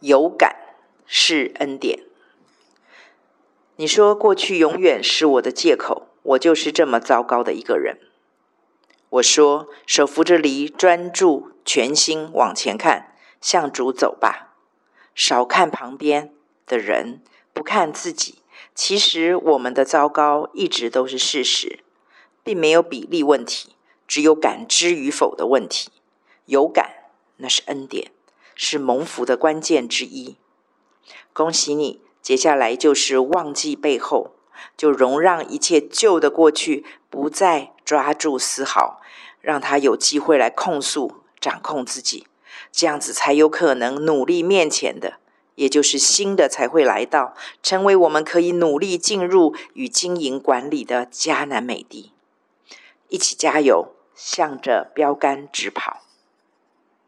有感是恩典。你说过去永远是我的借口，我就是这么糟糕的一个人。我说手扶着犁，专注全心往前看，向主走吧，少看旁边的人，不看自己。其实我们的糟糕一直都是事实，并没有比例问题，只有感知与否的问题。有感，那是恩典，是蒙福的关键之一。恭喜你！接下来就是忘记背后，就容让一切旧的过去不再抓住丝毫，让他有机会来控诉、掌控自己，这样子才有可能努力面前的，也就是新的才会来到，成为我们可以努力进入与经营管理的迦南美地。一起加油，向着标杆直跑。